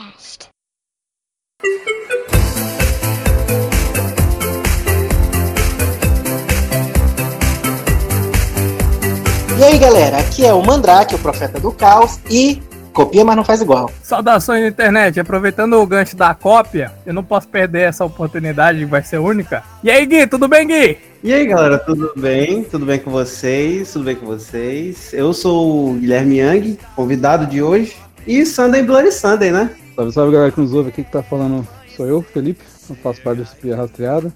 Podcast. E aí galera, aqui é o Mandrake, o profeta do caos, e copia, mas não faz igual. Saudações internet, aproveitando o gancho da cópia, eu não posso perder essa oportunidade, vai ser única. E aí Gui, tudo bem Gui? E aí galera, tudo bem? Tudo bem com vocês? Tudo bem com vocês? Eu sou o Guilherme Yang, convidado de hoje, e Sunday Bloody Sunday, né? Salve, salve galera que nos ouve aqui que tá falando sou eu, Felipe, eu faço parte do Espia Rastreada.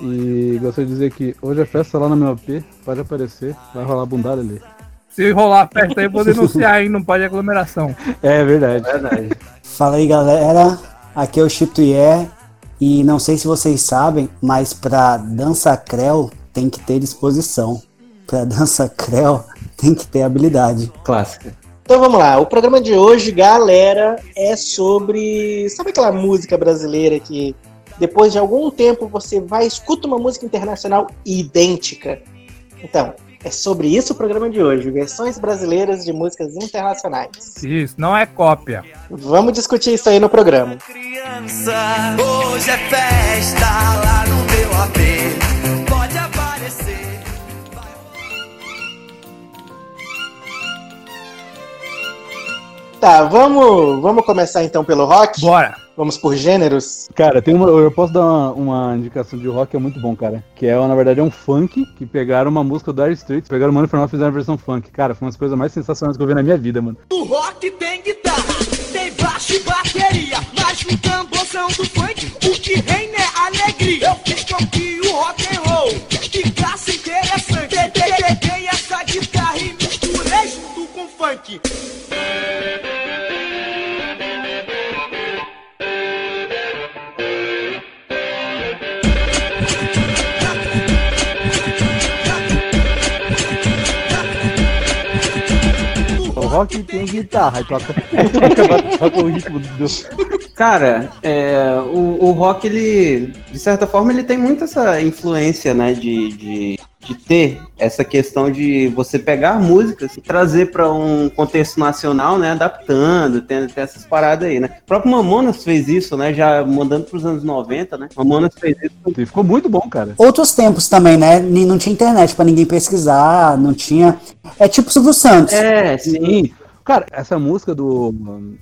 E gostaria de dizer que hoje é festa lá na meu AP, pode aparecer, vai rolar bundada ali. Se rolar festa aí, eu vou denunciar, hein? Não pode aglomeração. É verdade. Verdade. Fala aí galera, aqui é o Chip Tuier e não sei se vocês sabem, mas pra dança creu tem que ter disposição. Pra dança creu tem que ter habilidade. Clássica. Então vamos lá, o programa de hoje, galera, é sobre. Sabe aquela música brasileira que depois de algum tempo você vai escuta uma música internacional idêntica? Então, é sobre isso o programa de hoje, versões brasileiras de músicas internacionais. Isso, não é cópia. Vamos discutir isso aí no programa. criança. Hoje é festa lá no meu AP. Tá, vamos, vamos começar então pelo rock? Bora. Vamos por gêneros? Cara, tem uma, eu posso dar uma, uma indicação de rock que é muito bom, cara. Que é, na verdade, é um funk que pegaram uma música do Dire Straits, pegaram o Mano Infernal e fizeram a versão funk. Cara, foi uma das coisas mais sensacionais que eu vi na minha vida, mano. O rock tem guitarra, tem baixo e bateria. Mas no tamborzão do funk, o que reina é alegria. Eu fiz com que o rock and rock tem guitarra, toca, toca, toca o ritmo do. Cara, é, o, o rock, ele, de certa forma, ele tem muito essa influência, né, de, de, de ter essa questão de você pegar músicas e trazer para um contexto nacional, né, adaptando, tem, tem essas paradas aí, né. O próprio Mamonas fez isso, né, já mandando pros anos 90, né, Mamonas fez isso. E ficou muito bom, cara. Outros tempos também, né? Não tinha internet pra ninguém pesquisar, não tinha. É tipo Silvio Santos. É, sim. Cara, essa música do.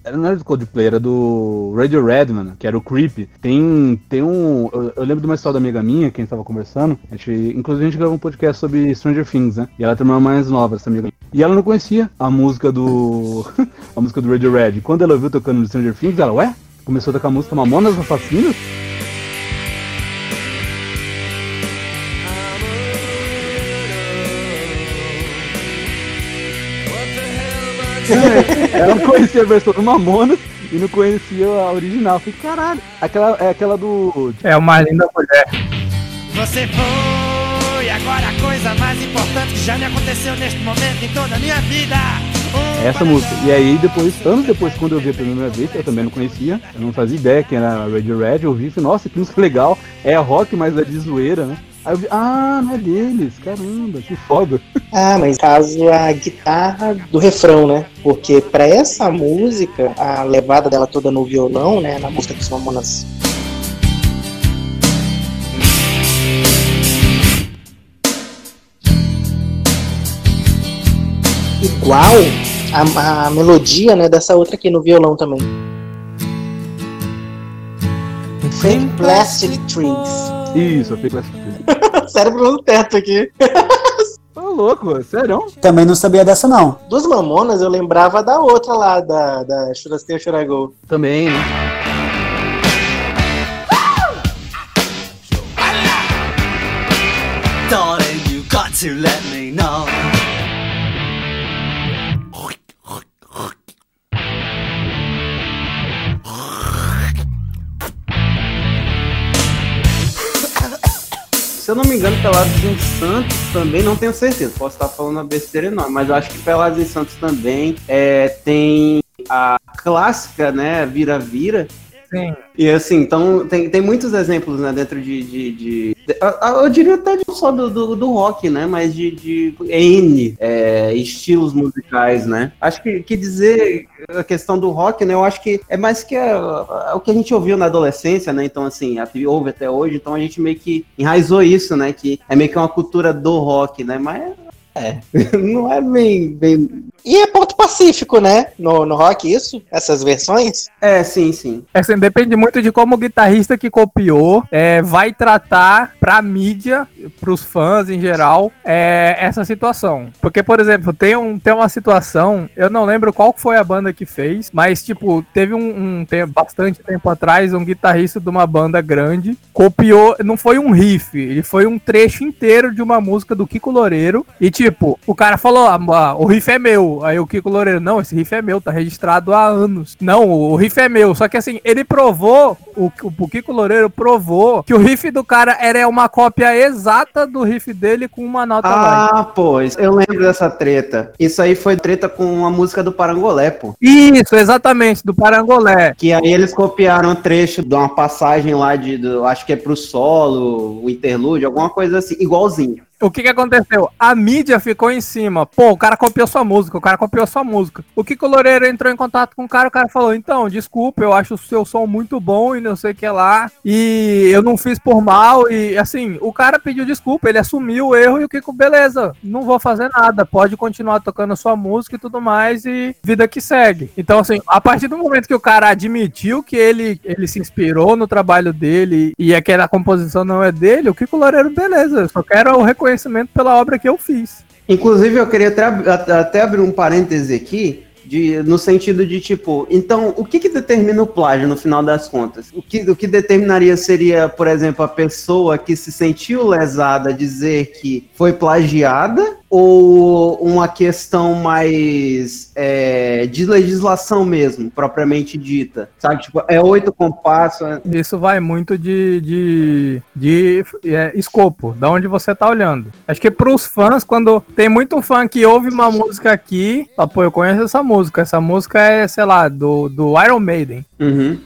Era não era do Coldplay, era do Radio Red, mano, que era o Creep. Tem, tem um. Eu, eu lembro de uma história da amiga minha, quem tava conversando. A gente, inclusive, a gente gravou um podcast sobre Stranger Things, né? E ela tem uma mais nova, essa amiga. E ela não conhecia a música do. a música do Radio Red. Quando ela ouviu tocando Stranger Things, ela, ué? Começou a tocar a música Mamonas Assassinas? Ela não conhecia a versão do Mamonas e não conhecia a original. Eu Falei, caralho, aquela, é aquela do. É uma linda mulher. Você foi agora a coisa mais importante que já me aconteceu neste momento em toda a minha vida. Um Essa música. E aí, depois, anos depois, quando eu vi a primeira vez, eu também não conhecia, eu não fazia ideia que era Radio Red, eu vi e falei, nossa, que música legal, é rock, mas é de zoeira, né? Aí eu vi, ah, não é deles, caramba, que foda. Ah, mas caso a guitarra do refrão, né? Porque pra essa música, a levada dela toda no violão, né? Na música dos Mamonas. Igual a, a melodia, né? Dessa outra aqui no violão também. Fake Plastic Trees. Isso, eu fiquei classificado. Cérebro no teto aqui. Ô, louco, sério? Também não sabia dessa, não. Dos Mamonas, eu lembrava da outra lá, da, da Churrasqueira Churagol. Também, né? Darling, Se eu não me engano, Pelados em Santos também, não tenho certeza, posso estar falando uma besteira enorme, mas eu acho que Pelados em Santos também é, tem a clássica, né, Vira-Vira, Sim. E assim, então tem, tem muitos exemplos, né, dentro de. de, de- de- eu, eu diria até não só do, do, do rock, né? Mas de, de N é, estilos musicais, né? Acho que, que dizer a questão do rock, né? Eu acho que é mais que é, é o que a gente ouviu na adolescência, né? Então, assim, a- até hoje, então a gente meio que enraizou isso, né? Que é meio que uma cultura do rock, né? Mas é, não é bem, bem. E é ponto pacífico, né? No, no rock, isso? Essas versões? É, sim, sim. É, assim, depende muito de como o guitarrista que copiou é, vai tratar pra mídia, pros fãs em geral, é, essa situação. Porque, por exemplo, tem, um, tem uma situação, eu não lembro qual foi a banda que fez, mas, tipo, teve um, um tempo, bastante tempo atrás, um guitarrista de uma banda grande copiou, não foi um riff, ele foi um trecho inteiro de uma música do Kiko Loureiro, e, tipo, o cara falou, ah, ah, o riff é meu, aí o Kiko Loureiro, não, esse riff é meu, tá registrado há anos. Não, o riff é meu, só que assim, ele provou, o, o Kiko Loureiro provou que o riff do cara era uma cópia exata do riff dele com uma nota mais. Ah, pô, isso- eu lembro dessa treta. Isso aí foi treta com a música do Parangolé, pô. Isso, exatamente, do Parangolé. Que aí eles copiaram um trecho de uma passagem lá de, do- acho que é pro solo, o interlúdio, alguma coisa assim, igualzinho. O que que aconteceu? A mídia ficou em cima. Pô, o cara copiou sua música, o cara copiou sua música. O Kiko Loureiro entrou em contato com o cara, o cara falou, então, desculpa, eu acho o seu som muito bom e não sei o que lá. E eu não fiz por mal. E assim, o cara pediu desculpa, ele assumiu o erro e o Kiko, beleza, não vou fazer nada. Pode continuar tocando sua música e tudo mais e vida que segue. Então, assim, a partir do momento que o cara admitiu que ele, ele se inspirou no trabalho dele e aquela composição não é dele, o Kiko Loureiro, beleza, eu só quero o reconhecimento pela obra que eu fiz. Inclusive, eu queria até abrir um parêntese aqui, de, no sentido de tipo, então, o que, que determina o plágio no final das contas? O que, o que determinaria seria, por exemplo, a pessoa que se sentiu lesada dizer que foi plagiada? Ou uma questão mais é, de legislação mesmo, propriamente dita? Sabe, tipo, é oito compassos. é- Isso vai muito de, de, de é, escopo, da onde você tá olhando. Acho que pros fãs, quando tem muito fã que ouve uma música aqui, fala, pô, eu conheço essa música. Essa música é, sei lá, do, do Iron Maiden. Uhum.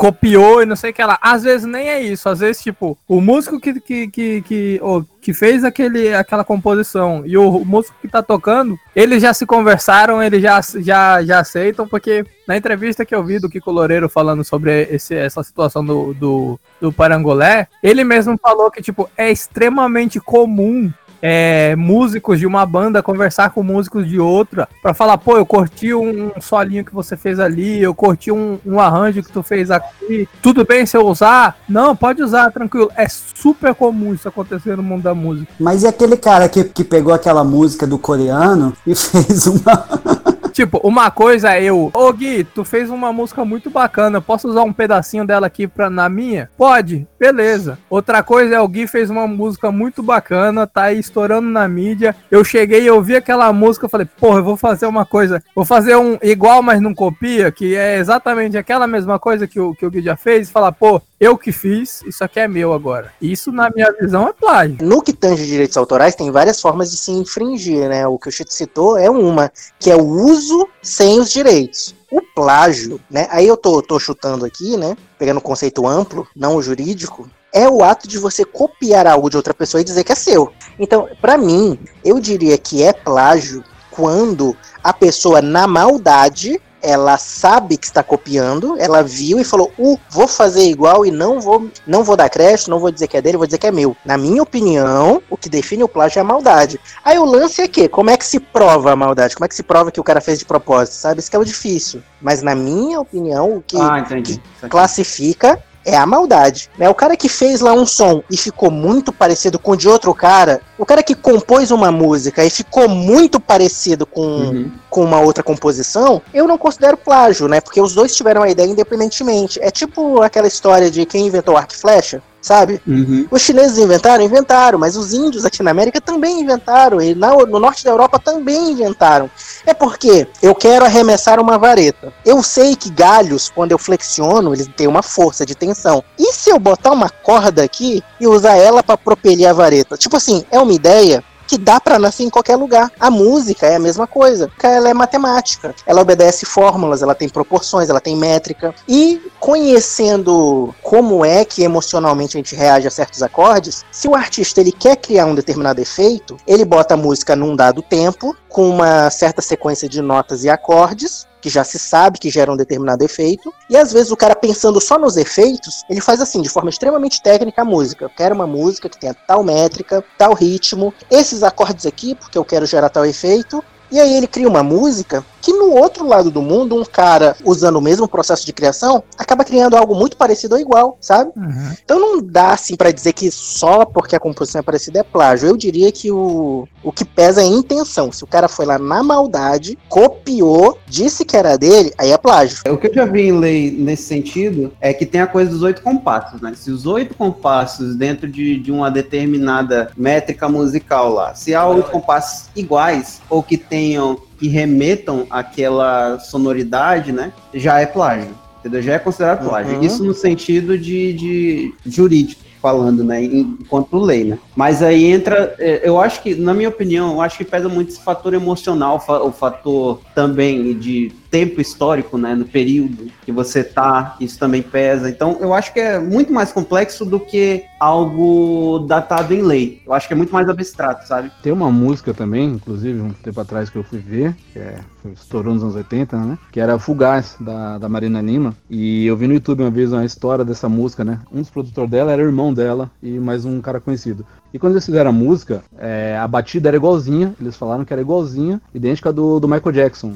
Copiou e não sei o que lá. Às vezes nem é isso. Às vezes, tipo, o músico que, que, que, que, ô, que fez aquele, aquela composição e o músico que tá tocando, eles já se conversaram, eles já, já, já aceitam, porque na entrevista que eu vi do Kiko Loureiro falando sobre esse, essa situação do, do, do Parangolé, ele mesmo falou que, tipo, é extremamente comum é, músicos de uma banda conversar com músicos de outra pra falar, pô, eu curti um solinho que você fez ali, eu curti um, um arranjo que tu fez aqui, tudo bem se eu usar? Não, pode usar, tranquilo. É super comum isso acontecer no mundo da música. Mas e aquele cara que, que pegou aquela música do coreano e fez uma. Tipo, uma coisa é eu, ô Gui, tu fez uma música muito bacana, posso usar um pedacinho dela aqui pra, na minha? Pode, beleza. Outra coisa é o Gui fez uma música muito bacana, tá aí estourando na mídia. Eu cheguei e ouvi aquela música, falei, porra, eu vou fazer uma coisa, vou fazer um igual, mas não copia, que é exatamente aquela mesma coisa que o, que o Gui já fez, e falar, pô, eu que fiz, isso aqui é meu agora. Isso, na minha visão, é plágio. No que tange direitos autorais, tem várias formas de se infringir, né? O que o Chito citou é uma, que é o uso sem os direitos. O plágio, né? Aí eu tô, tô chutando aqui, né? Pegando o conceito amplo, não o jurídico. É o ato de você copiar algo de outra pessoa e dizer que é seu. Então, pra mim, eu diria que é plágio quando a pessoa, na maldade, ela sabe que está copiando, ela viu e falou: "Uh, vou fazer igual e não vou, não vou dar crédito, não vou dizer que é dele, vou dizer que é meu". Na minha opinião, o que define o plágio é a maldade. Aí o lance é que, como é que se prova a maldade? Como é que se prova que o cara fez de propósito? Sabe, isso que é o difícil. Mas na minha opinião, o que Ah, entendi. classifica é a maldade. Né? O cara que fez lá um som e ficou muito parecido com o de outro cara, o cara que compôs uma música e ficou muito parecido com, Uhum. com uma outra composição, eu não considero plágio, né? Porque os dois tiveram a ideia independentemente. É tipo aquela história de quem inventou o arco e flecha, sabe? Uhum. Os chineses inventaram? Inventaram, mas os índios aqui na América também inventaram, e na- no norte da Europa também inventaram. É porque eu quero arremessar uma vareta. Eu sei que galhos, quando eu flexiono, eles têm uma força de tensão. E se eu botar uma corda aqui e usar ela para propelir a vareta? Tipo assim, é uma ideia que dá pra nascer em qualquer lugar. A música é a mesma coisa. Ela é matemática. Ela obedece fórmulas, ela tem proporções, ela tem métrica. E conhecendo como é que emocionalmente a gente reage a certos acordes, se o artista ele quer criar um determinado efeito, ele bota a música num dado tempo, com uma certa sequência de notas e acordes, que já se sabe que gera um determinado efeito, e às vezes o cara pensando só nos efeitos, ele faz assim, de forma extremamente técnica a música. Eu quero uma música que tenha tal métrica, tal ritmo, esses acordes aqui, porque eu quero gerar tal efeito, e aí ele cria uma música que no outro lado do mundo, um cara usando o mesmo processo de criação acaba criando algo muito parecido ou igual, sabe? Uhum. Então não dá assim pra dizer que só porque a composição é parecida é plágio. Eu diria que o, o que pesa é a intenção. Se o cara foi lá na maldade, copiou, disse que era dele, aí é plágio. O que eu já vi em lei nesse sentido é que tem a coisa dos oito compassos, né? Se os oito compassos dentro de, de uma determinada métrica musical lá, se há oito compassos iguais ou que tenham que remetam àquela sonoridade, né? Já é plágio. Entendeu? Já é considerado plágio. Uhum. Isso no sentido de, de jurídico falando, né, enquanto lei, né? Mas aí entra, é, eu acho que, na minha opinião, eu acho que pesa muito esse fator emocional, o fator também de tempo histórico, né, no período que você tá, isso também pesa. Então, eu acho que é muito mais complexo do que algo datado em lei. Eu acho que é muito mais abstrato, sabe? Tem uma música também, inclusive, um tempo atrás que eu fui ver, que é, estourou nos anos 80, né? Que era Fugaz, da, da Marina Lima. E eu vi no YouTube uma vez uma história dessa música, né? Um dos produtores dela era irmão dela e mais um cara conhecido. E quando eles fizeram a música, é, a batida era igualzinha, eles falaram que era igualzinha, idêntica do, do Michael Jackson.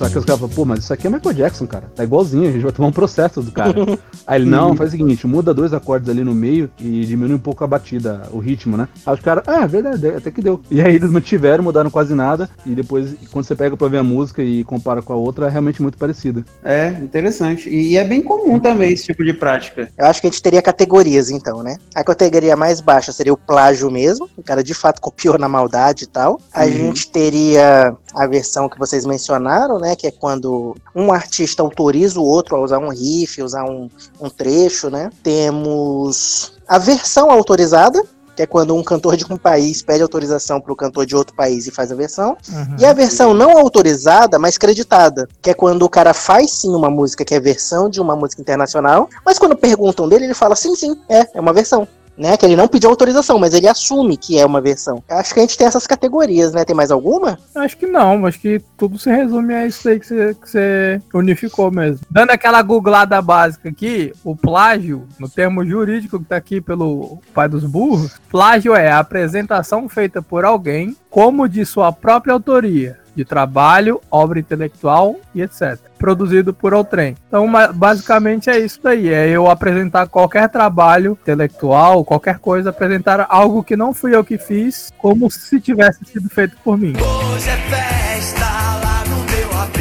Só que os caras falaram, pô, mas isso aqui é Michael Jackson, cara. Tá igualzinho, a gente vai tomar um processo do cara. Aí ele, não, faz o seguinte, muda dois acordes ali no meio e diminui um pouco a batida, o ritmo, né? Aí os caras, ah, é verdade, até que deu. E aí eles mantiveram, mudaram quase nada, e depois, quando você pega pra ver a música e compara com a outra, é realmente muito parecida. É, interessante. E, e é bem comum também esse tipo de prática. Eu acho que a gente teria categorias, então, né? A categoria mais baixa seria o plágio mesmo. O cara de fato copiou na maldade e tal. A Uhum. gente teria a versão que vocês mencionaram, né? Que é quando um artista autoriza o outro a usar um riff, usar um, um trecho, né? Temos a versão autorizada. Que é quando um cantor de um país pede autorização para o cantor de outro país e faz a versão. Uhum. E a versão não autorizada, mas creditada, que é quando o cara faz sim uma música que é versão de uma música internacional, mas quando perguntam dele, ele fala sim, sim, é, é uma versão. Né, que ele não pediu autorização, mas ele assume que é uma versão. Acho que a gente tem essas categorias, né? Tem mais alguma? Acho que não, acho que tudo se resume a isso aí que você, unificou mesmo. Dando aquela googlada básica aqui, o plágio, no termo jurídico que tá aqui pelo pai dos burros, plágio é a apresentação feita por alguém como de sua própria autoria, de trabalho, obra intelectual e etc. Produzido por outrem. Então, basicamente é isso daí. É eu apresentar qualquer trabalho intelectual, qualquer coisa, apresentar algo que não fui eu que fiz, como se tivesse sido feito por mim. Hoje é festa lá no meu AP.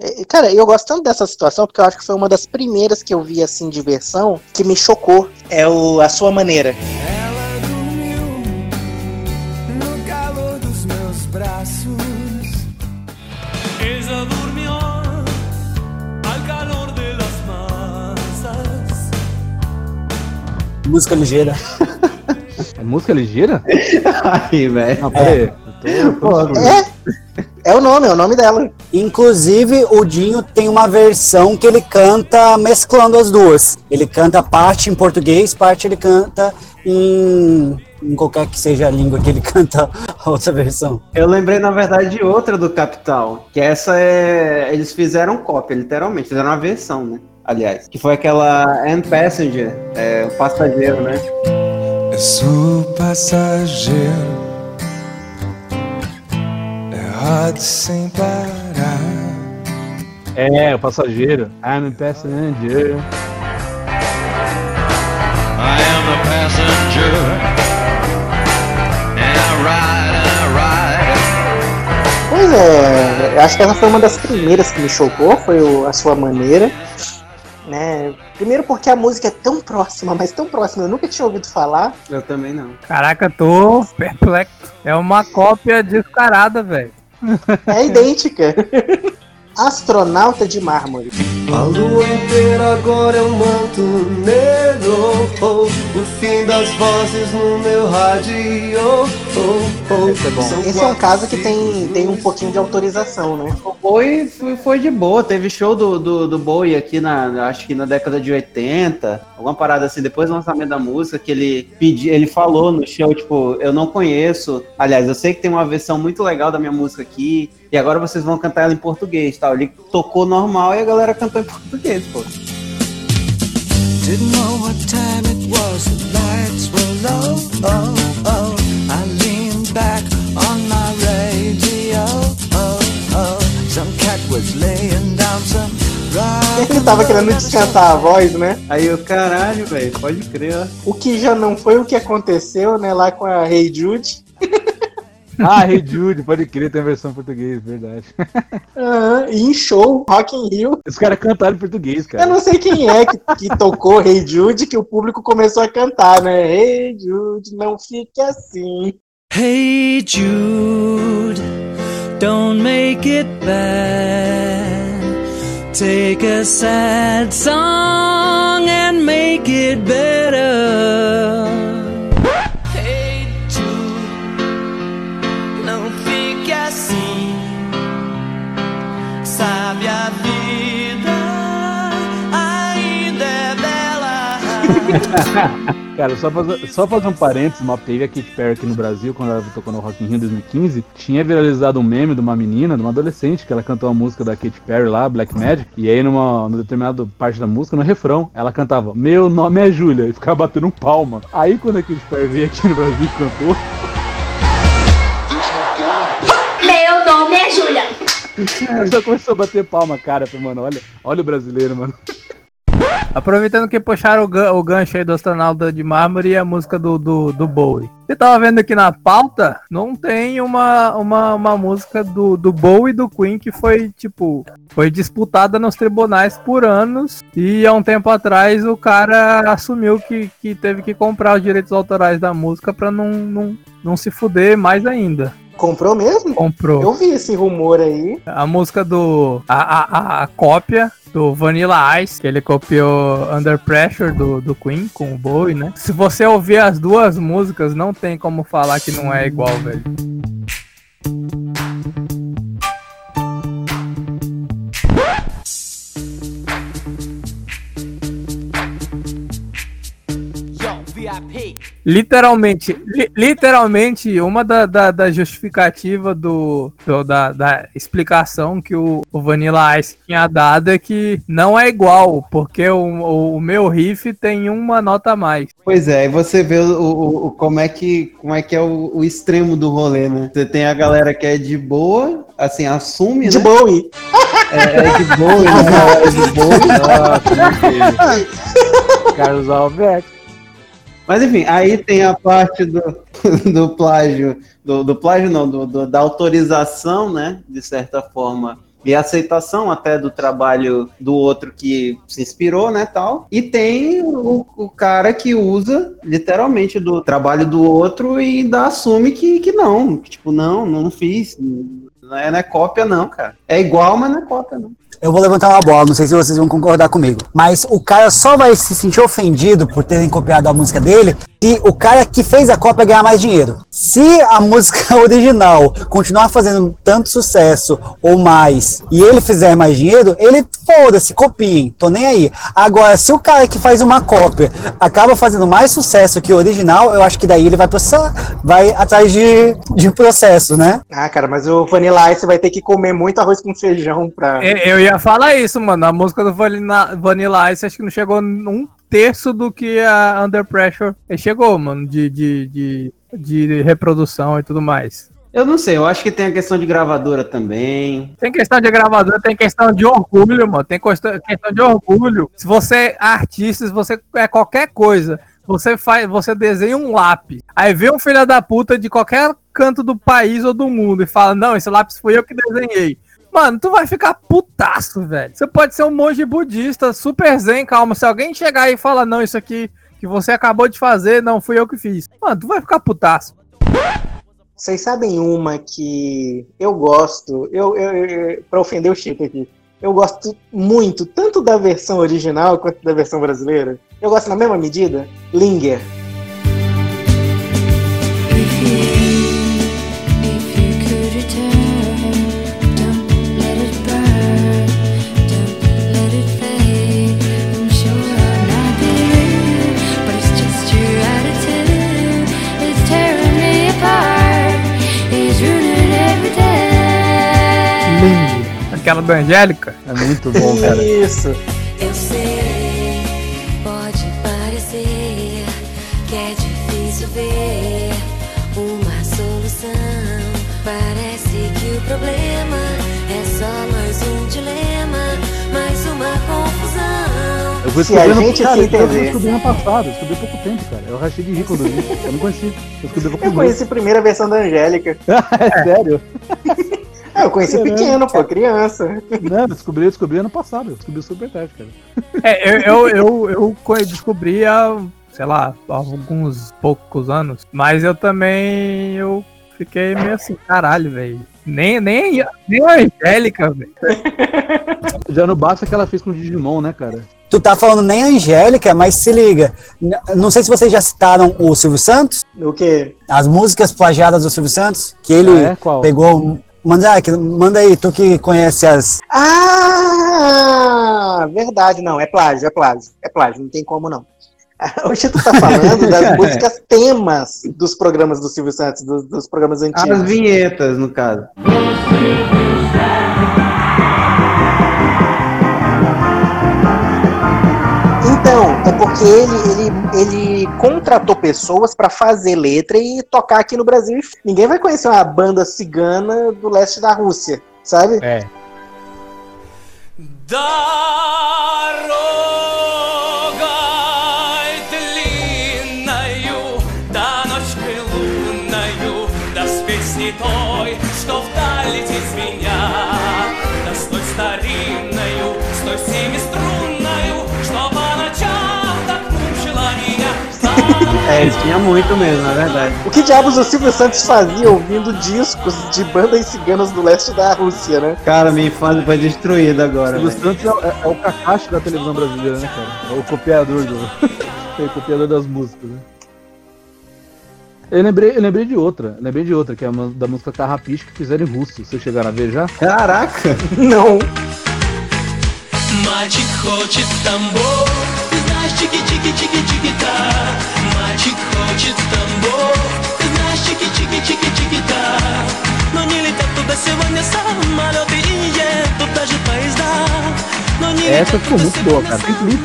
É, Cara, eu gosto tanto dessa situação porque eu acho que foi uma das primeiras que eu vi assim de versão que me chocou. É o A Sua Maneira. Ela Música ligeira. É música ligeira? Aí, velho. Não, peraí. Tô É, é o nome, é o nome dela. Inclusive, o Dinho tem uma versão que ele canta mesclando as duas. Ele canta parte em português, parte ele canta em, em qualquer que seja a língua que ele canta a outra versão. Eu lembrei, na verdade, de outra do Capital, que essa é. Eles fizeram cópia, literalmente, fizeram uma versão, né? Aliás, que foi aquela And Passenger, é, o passageiro, né? Eu sou passageiro, é rádio sem parar. É, o passageiro. I'm a passenger. I am a passenger, and I ride and I ride. Pois é, acho que essa foi uma das primeiras que me chocou, foi o- a sua maneira. Né? Primeiro porque a música é tão próxima, mas tão próxima, eu nunca tinha ouvido falar. Eu também não. Caraca, tô perplexo. É uma cópia descarada, velho. É idêntica. Astronauta de Mármore. A lua inteira agora é um manto negro. Oh, o fim das vozes no meu rádio. Oh, oh. Esse é bom. Esse é um caso que tem, tem um pouquinho de autorização, né? O Bowie foi, foi de boa, teve show do, do, do Bowie aqui na, acho que na década de 80, alguma parada assim, depois do lançamento da música, que ele pedi, ele falou no show, tipo, eu não conheço, aliás, eu sei que tem uma versão muito legal da minha música aqui, e agora vocês vão cantar ela em português, tal. Ele tocou normal e a galera cantou em português, pô. Didn't know what time it was, the lights were low. Oh, oh. I leaned back on my radio. Oh, oh. Some cat was laying down some Ele tava querendo descansar a voz, né? Aí o caralho, velho, pode crer, ó. O que já não foi o que aconteceu, né? Lá com a Hey Jude. Ah, Hey Jude, pode crer, tem a versão em português, verdade. E em show, Rock in Rio. Os caras cantaram em português, Eu cara. não sei quem é que, que tocou Hey Jude, que o público começou a cantar, né? Hey Jude, não fique assim. Hey Jude, don't make it bad. Take a sad song and make it better. Cara, só fazer, só fazer um parênteses, uma teve a Katy Perry aqui no Brasil, quando ela tocou no Rock in Rio em 2015, tinha viralizado um meme de uma menina, de uma adolescente, que ela cantou a música da Katy Perry lá, Black Magic, e aí numa, numa determinada parte da música, no refrão, ela cantava, meu nome é Júlia, e ficava batendo um palma. Aí quando a Katy Perry veio aqui no Brasil e cantou, Meu nome é Júlia. ela só começou a bater palma, cara, falei, mano, olha, olha o brasileiro, mano. Aproveitando que puxaram o, gan- o gancho aí do astronauta de mármore e a música do, do, do Bowie. Você tava vendo aqui na pauta, não tem uma, uma, uma música do, do Bowie e do Queen que foi, tipo, foi disputada nos tribunais por anos e há um tempo atrás o cara assumiu que, que teve que comprar os direitos autorais da música pra não, não, não se fuder mais ainda. Comprou mesmo? Comprou. Eu vi esse rumor aí. A música do. A, a, a- a cópia do Vanilla Ice, que ele copiou Under Pressure do, do Queen com o Bowie, né? Se você ouvir as duas músicas, não tem como falar que não é igual, velho. Literalmente, li- literalmente, uma da, da, da justificativa do, do- da, da explicação que o, o Vanilla Ice tinha dado é que não é igual, porque o, o, o meu riff tem uma nota a mais. Pois é, aí você vê o, o- o- como é que, como é, que é o, o extremo do rolê, né? Você tem a galera que é de boa, assim, assume, De né? Bowie. É, é de boa, né? É de. Nossa, meu Deus. Carlos Alberto. Mas enfim, aí tem a parte do, do plágio, do, do plágio não, do, do- da autorização, né, de certa forma, e aceitação até do trabalho do outro que se inspirou, né, tal. E tem o, o cara que usa literalmente do trabalho do outro e ainda assume que, que não, que, tipo, não, não fiz, não é, não é cópia não, cara. É igual, mas não é cópia não. Eu vou levantar uma bola, não sei se vocês vão concordar comigo. Mas o cara só vai se sentir ofendido por terem copiado a música dele se o cara que fez a cópia ganhar mais dinheiro. Se a música original continuar fazendo tanto sucesso ou mais e ele fizer mais dinheiro, ele foda-se, copiem, tô nem aí. Agora, se o cara que faz uma cópia acaba fazendo mais sucesso que o original, eu acho que daí ele vai processar, vai atrás de, de processo, né? Ah, cara, mas o Vanilla Ice vai ter que comer muito arroz com feijão pra. E- Eu ia falar isso, mano. A música do Vanilla, Vanilla Ice acho que não chegou num terço do que a Under Pressure chegou, mano, de, de, de, de reprodução e tudo mais. Eu não sei, eu acho que tem a questão de gravadora também. Tem questão de gravador, tem questão de orgulho, mano. Tem questão questão de orgulho. Se você é artista, se você é qualquer coisa, você faz, você desenha um lápis. Aí vê um filho da puta de qualquer canto do país ou do mundo e fala: Não, esse lápis foi eu que desenhei. Mano, tu vai ficar putaço, velho. Você pode ser um monge budista, super zen, calma. Se alguém chegar e falar, não, isso aqui que você acabou de fazer, não fui eu que fiz. Mano, tu vai ficar putaço. Vocês sabem uma que eu gosto, eu, eu, eu para ofender o Chico aqui, eu gosto muito, tanto da versão original quanto da versão brasileira. Eu gosto na mesma medida. Linger. Aquela da Angélica. É muito bom, cara. Isso. Eu sei, pode parecer que é difícil ver uma solução. Parece que o problema é só mais um dilema, mais uma confusão. Eu vou Se a descobrir no- gente cara, se eu descobri ano passado, eu descobri há pouco tempo, cara. Eu rachei de rir quando eu vi. Eu não conheci. Eu descobri há pouco Eu conheci a versão da Angélica. é sério? É, eu conheci Caramba. pequeno, pô, criança. Não, descobri, eu descobri ano passado. Eu descobri super tarde, cara. É, eu, eu, eu, eu co- descobri há, sei lá, há alguns poucos anos. Mas eu também eu fiquei meio assim, caralho, velho. Nem, nem, nem a Angélica, velho. Já não basta que ela fez com o Digimon, né, cara? Tu tá falando nem a Angélica, mas se liga. Não sei se vocês já citaram o Silvio Santos, O quê? as músicas plagiadas do Silvio Santos, que ele Ah, é? Pegou. Manda, manda aí, tu que conhece as. Ah, verdade, não, é plágio, é plágio, é plágio, não tem como não. O Chito tá falando das músicas temas dos programas do Silvio Santos, dos, dos programas As antigos. vinhetas, no caso. ele, ele, ele contratou pessoas para fazer letra e tocar aqui no Brasil. Ninguém vai conhecer uma banda cigana do leste da Rússia, sabe? É. É, isso tinha muito mesmo, na verdade. O que diabos o Silvio Santos fazia ouvindo discos de bandas ciganas do leste da Rússia, né? Cara, minha infância foi destruída agora. Silvio velho. Santos é, é- é o Kakashi da televisão brasileira, né, cara? É o copiador do. é o copiador das músicas, né? Eu lembrei, eu lembrei de outra, eu lembrei de outra, que é uma da música Carrapiche que fizeram em russo. Vocês chegaram a ver já? Caraca! Não. Мальчик хочет тамбов, ты знаешь, чики-чики-чики-чики-та. tambor No se essa ficou muito boa, cara. Flip,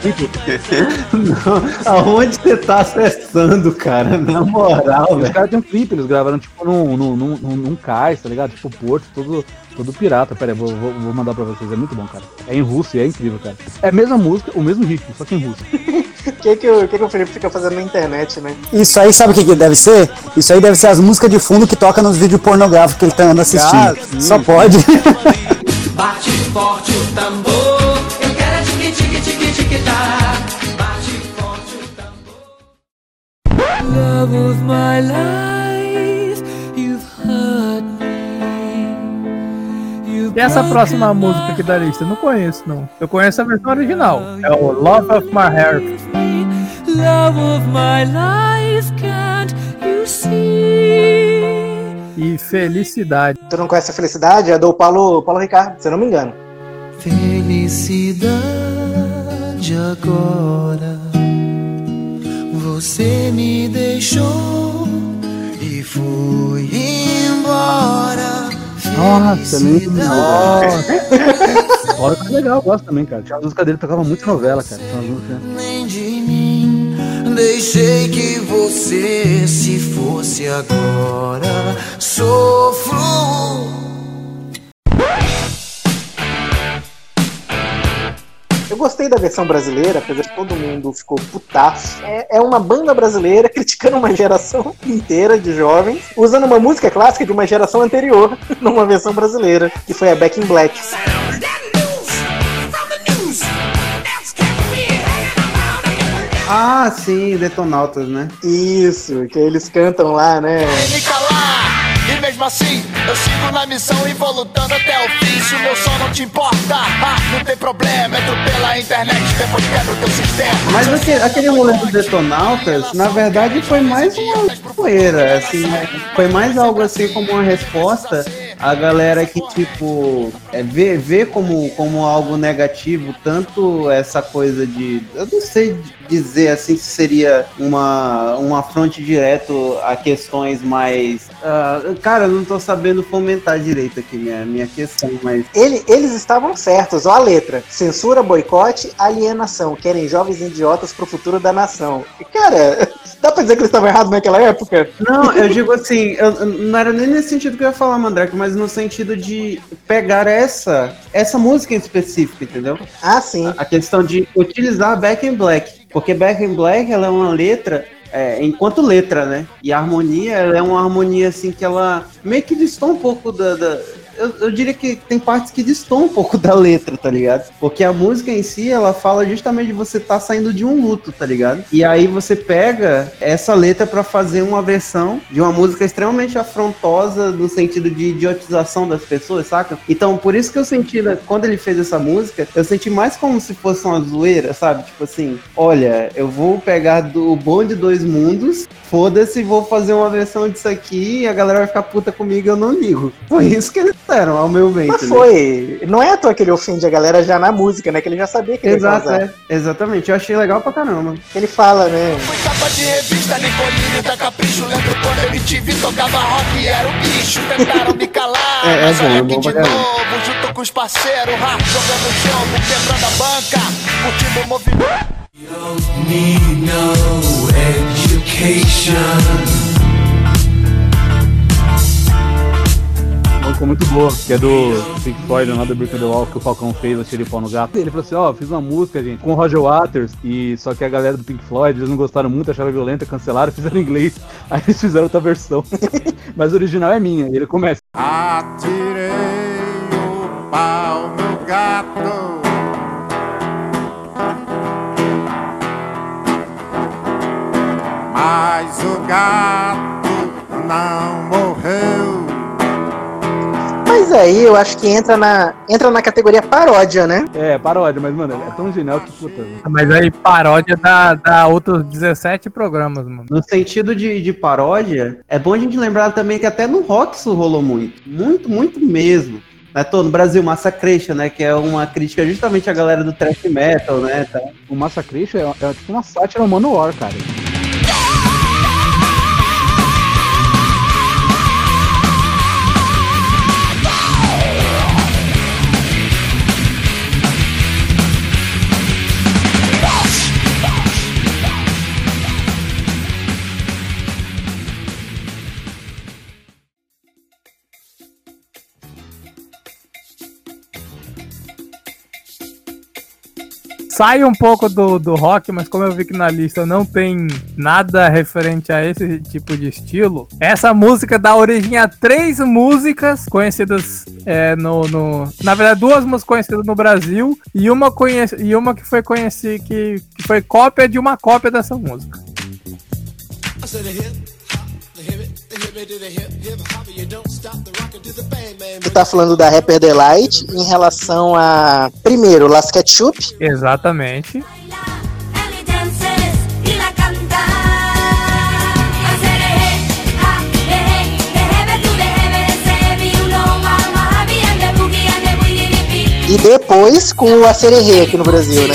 flip, que. Aonde você tá acessando, cara? Na moral, velho. Os caras têm um clipe, eles gravaram, tipo, num, num, num, num cais, tá ligado? Tipo, o Porto, todo todo pirata. Pera aí, vou, vou, vou mandar pra vocês, é muito bom, cara. É em russo e é incrível, cara. É a mesma música, o mesmo ritmo, só que em russo. O que, que, o que, que o Felipe fica fazendo na internet, né? Isso aí, sabe o que, que deve ser? Isso aí deve ser as músicas de fundo que toca nos vídeos pornográficos que ele tá andando assistindo. Ah, sim. Só pode. Bate forte o tambor, eu quero é. Bate forte o tambor. Love of my life, E essa próxima música aqui da lista? Eu não conheço, não. Eu conheço a versão original. É o Love of My Heart. Love of my life, can't you see? E Felicidade. Tu não conhece a felicidade? É do Paulo, Paulo Ricardo, se eu não me engano. Felicidade agora. Você me deixou e foi embora. Nossa, nem. Nossa. Fora que é legal, eu gosto também, cara. Tinha a música dele tocava muito novela, cara. Tinha música- Nem de mim. Deixei que você se fosse agora. Sofro. Eu gostei da versão brasileira, apesar de todo mundo ficou putaço. É, é uma banda brasileira criticando uma geração inteira de jovens, usando uma música clássica de uma geração anterior, numa versão brasileira, que foi a Back in Black. Ah, sim, Detonautas, né? Isso, que eles cantam lá, né? E mesmo assim, eu sigo na missão e vou lutando até o fim. Se o meu som não te importa, ah, não tem problema. Entro pela internet, depois quebro teu sistema. Mas aquele, aquele rolê do Detonautas, na verdade, foi mais uma poeira, assim, né? Foi mais algo assim como uma resposta à galera que, tipo, é, vê, vê como, como algo negativo, tanto essa coisa de. Eu não sei dizer assim se seria uma, um afronte direto a questões mais. ah, cara, eu não tô sabendo fomentar direito aqui minha, minha questão, mas. Ele- eles estavam certos, ó a letra. Censura, boicote, alienação. Querem jovens idiotas pro futuro da nação. Cara, dá pra dizer que eles estavam errados naquela época? Não, eu digo assim, eu, não era nem nesse sentido que eu ia falar, Mandrake, mas no sentido de pegar essa, essa música em específico, entendeu? Ah, sim. A questão de utilizar Back in Black. Porque Back in Black ela é uma letra, é, enquanto letra, né? E a harmonia, ela é uma harmonia assim que ela meio que distou um pouco da. da- eu, eu diria que tem partes que distam um pouco da letra, tá ligado? Porque a música em si, ela fala justamente de você estar saindo de um luto, tá ligado? E aí você pega essa letra pra fazer uma versão de uma música extremamente afrontosa no sentido de idiotização das pessoas, saca? Então, por isso que eu senti, né, quando ele fez essa música, eu senti mais como se fosse uma zoeira, sabe? Tipo assim, olha, eu vou pegar do bom de dois mundos, foda-se, vou fazer uma versão disso aqui e a galera vai ficar puta comigo, eu não ligo. Foi isso que eles fizeram, ao meu ver, Mas entendeu? foi. Não é à toa que ele ofende a galera já na música, né? Que ele já sabia que ele ia Exato, causar. é. Exatamente. Eu achei legal pra caramba. Ele fala, né? Fui capa de revista, Nicolini da Capricho. Lembro quando ele te vi, tocava rock e era o bicho. Tentaram me calar, É, é mas bom, olha é bom de novo. Junto com os parceiros, rap, jogando jogo, quebrando a banca. Curtindo o movimento. Need no education. Música muito boa, que é do Pink Floyd, Another Brick in the Wall, que o Falcão fez, tirei pau no gato. Ele falou assim, ó, fiz uma música, gente, com o Roger Waters, e só que a galera do Pink Floyd, eles não gostaram muito, acharam violenta, cancelaram, fizeram em inglês, aí eles fizeram outra versão. Mas o original é minha, ele começa. Atirei o pau no gato. Mas o gato não aí eu acho que entra na, entra na categoria paródia, né? É, paródia, mas, mano, é tão genial que, puta... Mas aí paródia dá, dá outros 17 programas, mano. No sentido de, de paródia, é bom a gente lembrar também que até no rock isso rolou muito. Muito, muito mesmo. Né, tô no Brasil, Massacration, né? Que é uma crítica justamente à galera do thrash metal, né? Tá? O Massacration é, é tipo uma sátira ao Manowar, cara. Sai um pouco do, do rock, mas como eu vi que na lista não tem nada referente a esse tipo de estilo, essa música dá origem a três músicas conhecidas é, no, no- Na verdade, duas músicas conhecidas no Brasil e uma, conhece, e uma que foi conhecida que, que foi cópia de uma cópia dessa música. Tu tá falando da Rapper Delight em relação a. Primeiro, Las Ketchup. Exatamente. E depois com o Acererê aqui no Brasil, né?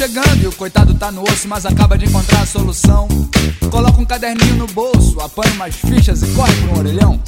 Chegando e o coitado tá no osso, mas acaba de encontrar a solução. Coloca um caderninho no bolso, apanha umas fichas e corre pro orelhão.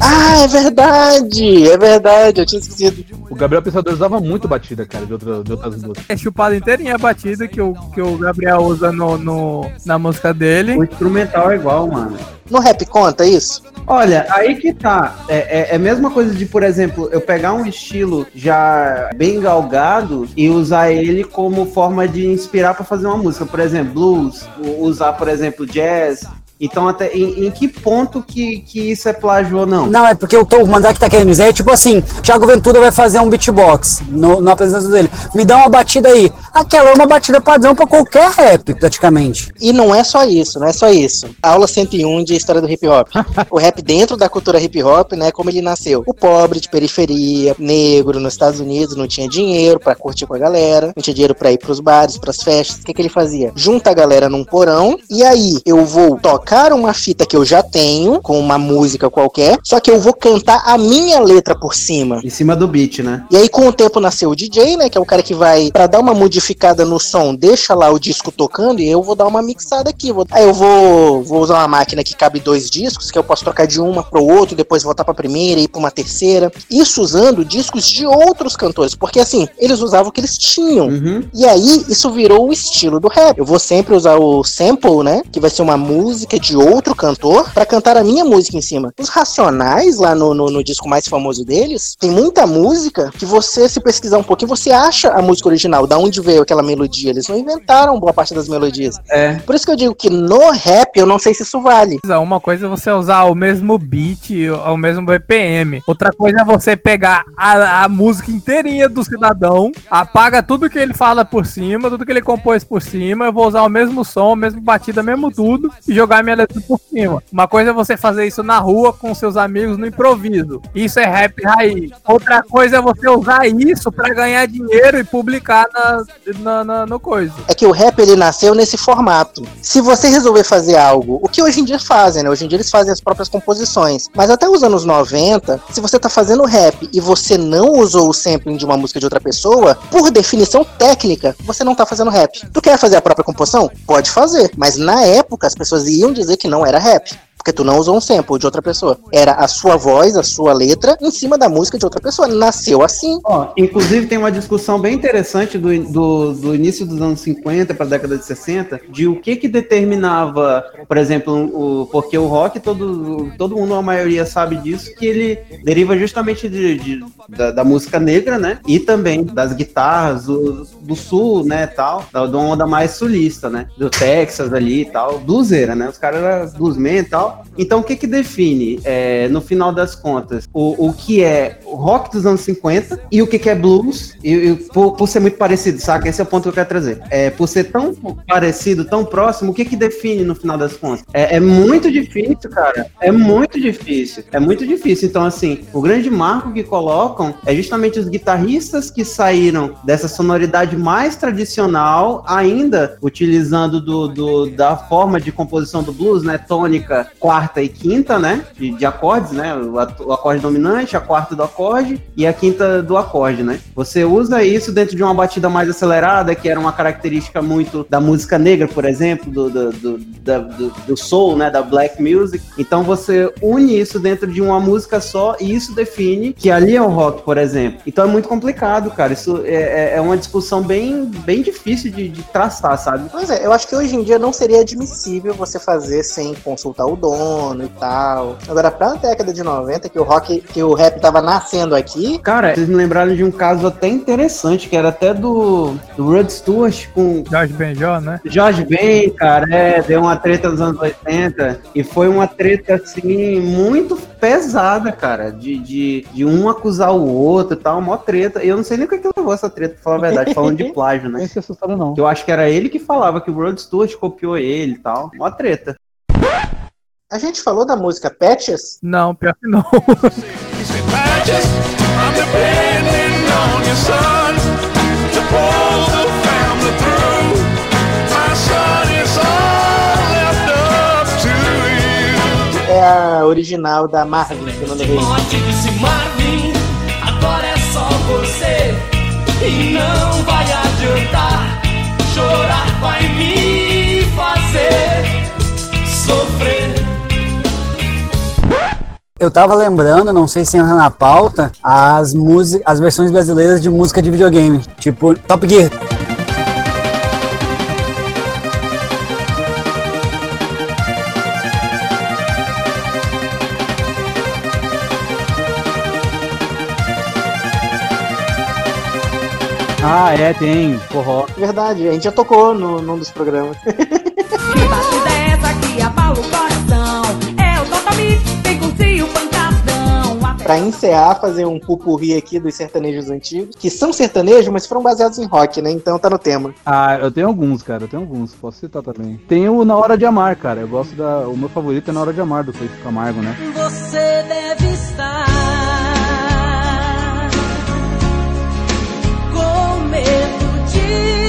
Ah, é verdade! É verdade, eu tinha esquecido. O Gabriel Pensador usava muito batida, cara, de, outra, de outras músicas. É chupado inteirinha a batida que o, que o Gabriel usa no, no- na música dele. O instrumental é igual, mano. No rap conta isso? Olha, aí que tá. É, é, é a mesma coisa de, por exemplo, eu pegar um estilo já bem galgado e usar ele como forma de inspirar pra fazer uma música. Por exemplo, blues, usar, por exemplo, jazz. Então, até em, em que ponto que, que isso é plágio ou não? Não, é porque o que o Mandrake tá querendo dizer é tipo assim, Thiago Ventura vai fazer um beatbox no, na apresentação dele. Me dá uma batida aí. Aquela é uma batida padrão pra qualquer rap, praticamente. E não é só isso, não é só isso. Aula 101 de história do hip hop. o rap dentro da cultura hip hop, né, como ele nasceu. O pobre de periferia, negro nos Estados Unidos, não tinha dinheiro pra curtir com a galera, não tinha dinheiro pra ir pros bares, pras festas. O que que ele fazia? Junta a galera num porão e aí eu vou tocar uma fita que eu já tenho com uma música qualquer, só que eu vou cantar a minha letra por cima. Em cima do beat, né? E aí, com o tempo, nasceu o DJ, né? Que é o cara que vai, pra dar uma modificada no som, deixa lá o disco tocando e eu vou dar uma mixada aqui. Vou- Aí eu vou, vou usar uma máquina que cabe dois discos, que eu posso trocar de uma pro outro, depois voltar pra primeira e ir pra uma terceira. Isso usando discos de outros cantores, porque assim, eles usavam o que eles tinham. E aí, isso virou o estilo do rap. Eu vou sempre usar o sample, né? Que vai ser uma música de outro cantor pra cantar a minha música em cima. Os Racionais, lá no, no, no disco mais famoso deles, tem muita música que você, se pesquisar um pouquinho, você acha a música original, da onde veio aquela melodia. Eles não inventaram boa parte das melodias. É. Por isso que eu digo que no rap, eu não sei se isso vale. Uma coisa é você usar o mesmo beat, o mesmo BPM. Outra coisa é você pegar a, a música inteirinha do cidadão, apaga tudo que ele fala por cima, tudo que ele compôs por cima, eu vou usar o mesmo som, a mesma batida, mesmo tudo, e jogar minha letra por cima. Uma coisa é você fazer isso na rua com seus amigos no improviso. Isso é rap raiz. Outra coisa é você usar isso pra ganhar dinheiro e publicar na, na, na- no coisa. É que o rap ele nasceu nesse formato. Se você resolver fazer algo, o que hoje em dia fazem, né? Hoje em dia eles fazem as próprias composições. Mas até os anos 90, se você tá fazendo rap e você não usou o sampling de uma música de outra pessoa, por definição técnica, você não tá fazendo rap. Tu quer fazer a própria composição? Pode fazer. Mas na época as pessoas iam dizer que não era rap. Porque tu não usou um sample de outra pessoa. Era a sua voz, a sua letra, em cima da música de outra pessoa. Nasceu assim. Ó, inclusive tem uma discussão bem interessante do, do, do início dos anos 50 para a década de 60 de o que que determinava, por exemplo, o, porque o rock, todo, todo mundo, a maioria sabe disso, que ele deriva justamente de, de- da, da música negra, né? E também das guitarras do, do sul, né, tal, da, onda mais sulista, né? Do Texas ali e tal, bluseira, né? Os caras eram bluesmen e tal. Então o que que define, é, no final das contas, o, o que é rock dos anos 50 e o que que é blues, e, e por, por ser muito parecido, saca? Esse é o ponto que eu quero trazer. É, por ser tão parecido, tão próximo, o que que define no final das contas? É, é muito difícil, cara. É muito difícil. É muito difícil. Então, assim, o grande marco que colocam é justamente os guitarristas que saíram dessa sonoridade mais tradicional, ainda utilizando do, do- da forma de composição do blues, né? Tônica, quarta e quinta, né? De, de acordes, né? O, o acorde dominante, a quarta do acorde e a quinta do acorde, né? Você usa isso dentro de uma batida mais acelerada, que era uma característica muito da música negra, por exemplo, do, do, do, do- do soul, né? Da black music. Então você une isso dentro de uma música só e isso define que ali é o rock, por exemplo. Então é muito complicado, cara. Isso é, é- é uma discussão bem, bem difícil de, de traçar, sabe? Pois é, eu acho que hoje em dia não seria admissível você fazer sem consultar o dono e tal. Agora, pra década de 90, que o rock, que o rap tava nascendo aqui, Cara, vocês me lembraram de um caso até interessante, que era até do, do Rod Stewart com Jorge Benjó, né? Jorge Ben, cara, é, deu uma treta nos anos 80 e foi uma treta assim muito pesada, cara, de, de, de um acusar o outro e tal, mó treta. E eu não sei nem o que que levou essa treta, pra falar a verdade, falando de plágio, né? Não história não. Que eu acho que era ele que falava que o Rod Stewart copiou ele e tal, mó treta. A gente falou da música Patches. Não, pior que não. É a original da Marvin, que eu não. Morte disse Marvin, agora é só você. E não vai adiantar, chorar vai me eu tava lembrando, não sei se entra na pauta, as, músicas, as versões brasileiras de música de videogame, tipo Top Gear. Ah, é, tem. Forró. Verdade, a gente já tocou no, num dos programas. Pra encerrar, fazer um pupurri aqui dos sertanejos antigos, que são sertanejos, mas foram baseados em rock, né? Então tá no tema. Ah, eu tenho alguns, cara, eu tenho alguns, posso citar também. Tem o Na Hora de Amar, cara, eu gosto da... O meu favorito é Na Hora de Amar, do Feito Camargo, né? Você deve estar com medo de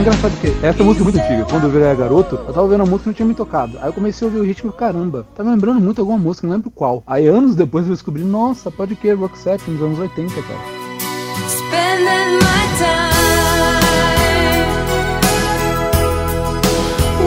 engraçado que essa música é muito antiga. Quando eu virei garoto, eu tava vendo a música e não tinha me tocado. Aí eu comecei a ouvir o ritmo, caramba, tá me lembrando muito alguma música, não lembro qual. Aí anos depois eu descobri, nossa, pode que Roxette nos anos 80, cara. Spending my time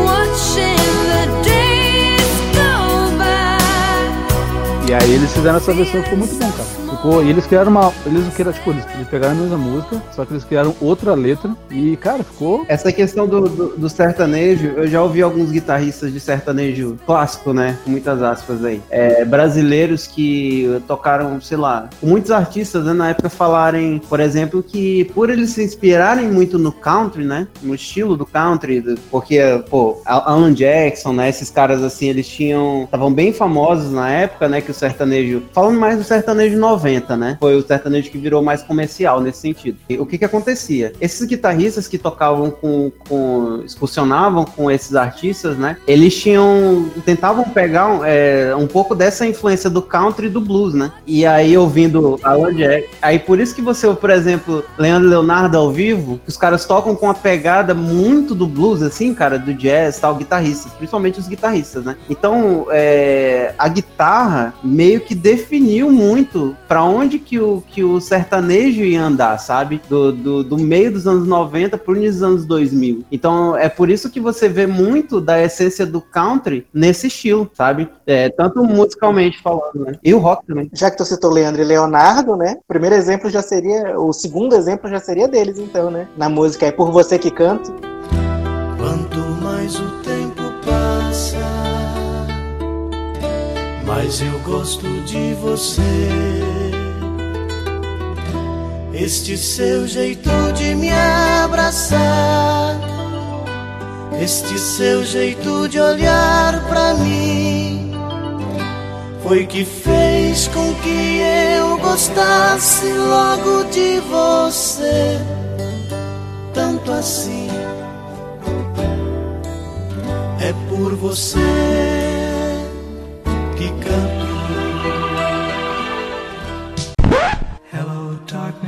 watching the days go by. E aí eles fizeram essa versão ficou muito bom, cara. Ficou, e eles criaram uma. Eles não tipo, eles, eles pegaram a mesma música, só que eles criaram outra letra. E, cara, ficou. Essa questão do, do, do sertanejo, eu já ouvi alguns guitarristas de sertanejo clássico, né? Com muitas aspas aí. É, brasileiros que tocaram, sei lá, muitos artistas né, na época falarem, por exemplo, que por eles se inspirarem muito no country, né? No estilo do country, do- porque, pô, Alan Jackson, né? Esses caras assim, eles tinham. estavam bem famosos na época, né? Que o sertanejo. Falando mais do sertanejo 90, né? Foi o sertanejo que virou mais comercial nesse sentido. E o que que acontecia? Esses guitarristas que tocavam com, com excursionavam com esses artistas, né? Eles tinham tentavam pegar é, um pouco dessa influência do country e do blues, né? E aí ouvindo Alan Jack, aí por isso que você, por exemplo, Leandro Leonardo ao vivo, os caras tocam com uma pegada muito do blues, assim, cara, do jazz, tal, guitarristas, principalmente os guitarristas, né? Então, é, a guitarra meio que definiu muito onde que o, que o sertanejo ia andar, sabe? Do, do, do meio dos anos 90 pro início dos anos 2000. Então, é por isso que você vê muito da essência do country nesse estilo, sabe? É, tanto musicalmente falando, né? E o rock também. Já que tu citou Leandro e Leonardo, né? O primeiro exemplo já seria. O segundo exemplo já seria deles, então, né? Na música É Por Você Que Canto. Quanto mais o tempo passa, mais eu gosto de você. Este seu jeito de me abraçar, este seu jeito de olhar pra mim, foi que fez com que eu gostasse logo de você, tanto assim. É por você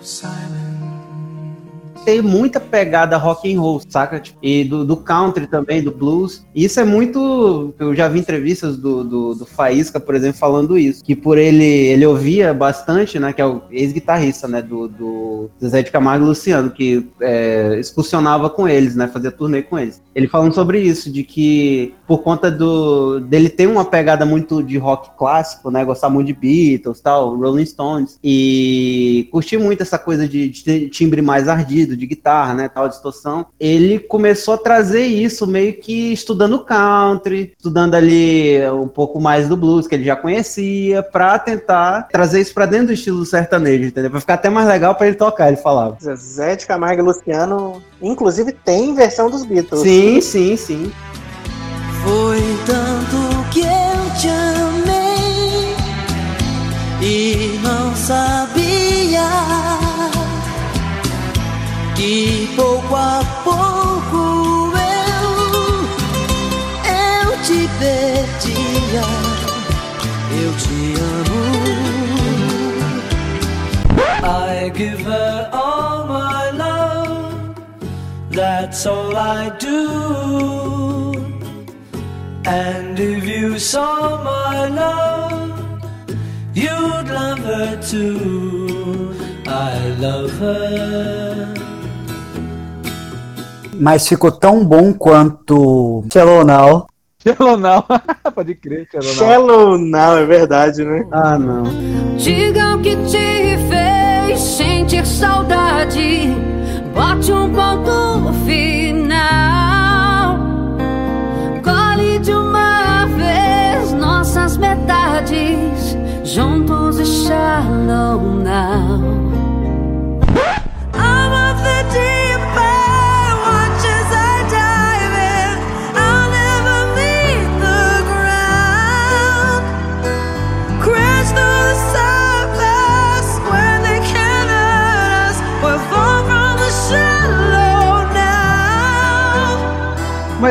of silence. Tem muita pegada rock and roll, saca? Tipo, E do, do country também, do blues. E isso é muito. Eu já vi entrevistas do, do, do Faísca, por exemplo, falando isso. Que por ele ele ouvia bastante, né? Que é o ex-guitarrista, né? Do, do de Camargo e Luciano, que é, excursionava com eles, né? Fazia turnê com eles. Ele falando sobre isso, de que por conta do dele ter uma pegada muito de rock clássico, né? Gostar muito de Beatles, tal, Rolling Stones e curtir muito essa coisa de, de ter timbre mais ardido, de guitarra, né? Tal distorção. Ele começou a trazer isso meio que estudando country, estudando ali um pouco mais do blues que ele já conhecia, pra tentar trazer isso pra dentro do estilo sertanejo, entendeu? Pra ficar até mais legal pra ele tocar, ele falava. Zé de Camargo e Luciano, inclusive, tem versão dos Beatles. Sim, sim, sim. Foi tanto que eu te amei e não sabia que pouco a pouco eu eu te perdi. dia eu te amo. I give her all my love, that's all I do. And if you saw my love, you'd love her too. I love her. Mas ficou tão bom quanto. Shallow Now. Pode crer. Shallow Now, é verdade, né? Ah, não. Diga o que te fez sentir saudade. Bote um ponto final. Colhe de uma vez nossas metades. Juntos e shallow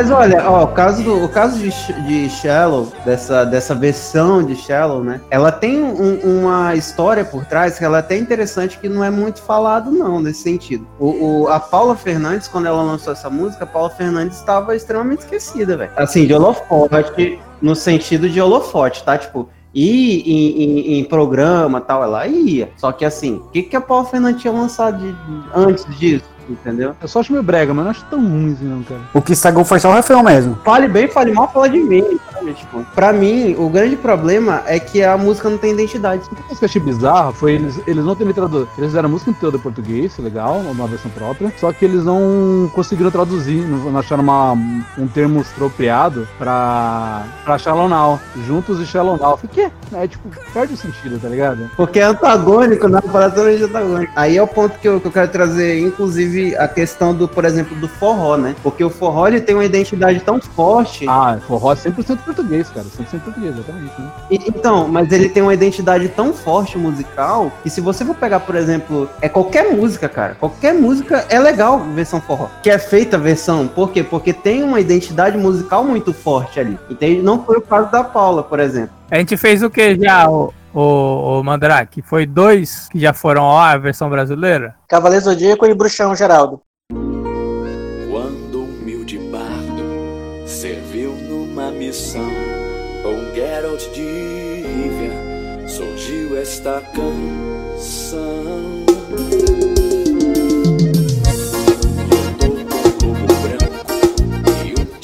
Mas olha, ó, o caso, do, o caso de, de Shallow, dessa, dessa versão de Shallow, né? Ela tem um- uma história por trás que ela é até interessante que não é muito falado, não, nesse sentido. O, o- a Paula Fernandes, quando ela lançou essa música, a Paula Fernandes estava extremamente esquecida, velho. Assim, de holofote, no sentido de holofote, tá? Tipo, ir em, em- em programa tal, ela ia. Só que assim, o que, que a Paula Fernandes tinha lançado de- antes disso? Entendeu? Eu só acho meio brega, mas não acho tão ruim assim, não, cara. O que estragou foi só o refrão mesmo. Fale bem, fale mal, fala de mim. Sabe? Tipo, pra mim, o grande problema é que a música não tem identidade. O que eu achei bizarro foi eles, eles não terem traduzido. Eles fizeram a música inteira em português, legal, uma versão própria. Só que eles não conseguiram traduzir, não, acharam uma, um termo apropriado pra, pra Shallow Now. Juntos e Shallow Now. Falei, quê? É tipo, perde o sentido, tá ligado? Porque é antagônico, né? Comparativamente antagônico. Aí é o ponto que eu, que eu quero trazer, inclusive, a questão do, por exemplo, do forró, né? Porque o forró ele tem uma identidade tão forte. Ah, forró é 100% português, cara. 100% português, exatamente. Né? E- então, mas ele tem uma identidade tão forte musical que se você for pegar, por exemplo, é qualquer música, cara, qualquer música é legal versão forró. Que é feita a versão, por quê? Porque tem uma identidade musical muito forte ali. Entende? Não foi o caso da Paula, por exemplo. A gente fez o que já, o, o, o Mandrake? Foi dois que já foram ó, a versão brasileira? Cavaleiro Zodíaco e Bruxão, Geraldo. Esta canção.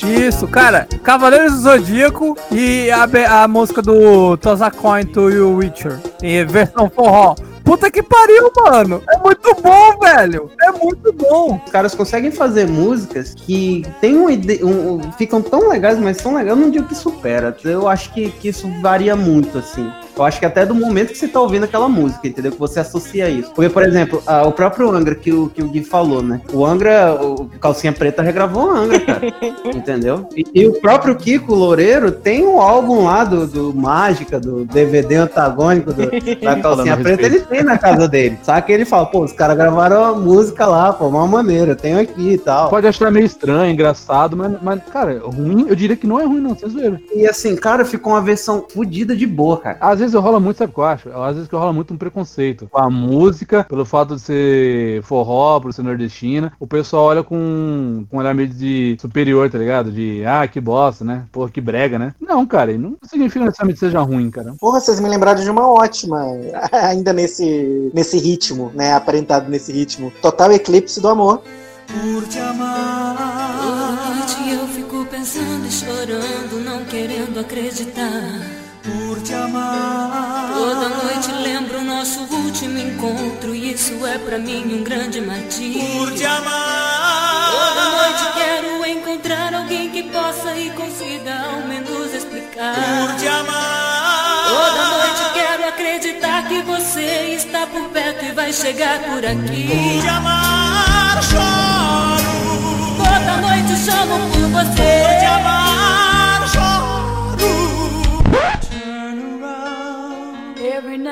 Isso, cara, Cavaleiros do Zodíaco e a, a música do Tozacoin to You Witcher, em versão forró. Puta que pariu, mano. É muito bom, velho. É muito bom. Os caras conseguem fazer músicas que tem um, um- ficam tão legais, mas tão legais, eu não digo que supera. Eu acho que, que isso varia muito, assim. Eu acho que até do momento que você tá ouvindo aquela música, entendeu? Que você associa isso. Porque, por exemplo, ah, o próprio Angra que o, que o Gui falou, né? O Angra, o Calcinha Preta regravou o Angra, cara. entendeu? E, e o próprio Kiko Loureiro tem um álbum lá do, do Mágica, do DVD antagônico do, da Calcinha a Preta, ele tem na casa dele. Só que ele fala, pô, os caras gravaram a música lá, pô, uma maneira, eu tenho aqui e tal. Pode achar meio estranho, engraçado, mas, mas, cara, ruim, eu diria que não é ruim, não, sem zoeira. E assim, cara, ficou uma versão fodida de boa, cara. Às vezes rola muito, sabe o que eu acho? Às vezes que rola muito um preconceito com a música, pelo fato de ser forró, por ser nordestina, o pessoal olha com, com um olhar meio de superior, tá ligado? De, ah, que bosta, né? Porra, que brega, né? Não, cara, e não significa necessariamente que seja ruim, cara. Porra, vocês me lembraram de uma ótima, ainda nesse, nesse ritmo, né? Aparentado nesse ritmo. Total eclipse do amor. Por te amar. Toda noite lembro nosso último encontro e isso é pra mim um grande martírio. Por te amar. Toda noite quero encontrar alguém que possa e consiga ao menos explicar. Por te amar. Toda noite quero acreditar que você está por perto e vai chegar por aqui. Por te amar, choro. Toda noite chamo por você. Por te amar,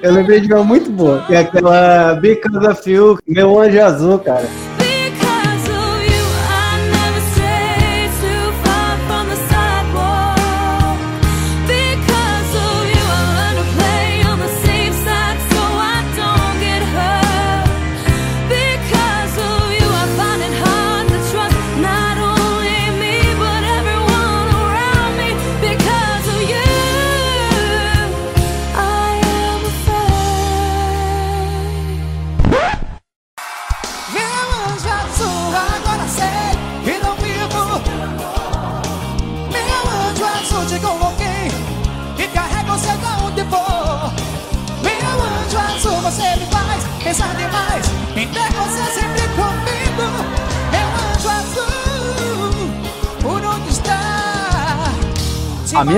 Eu lembrei de uma muito boa, que é aquela Because of You, meu anjo azul, cara.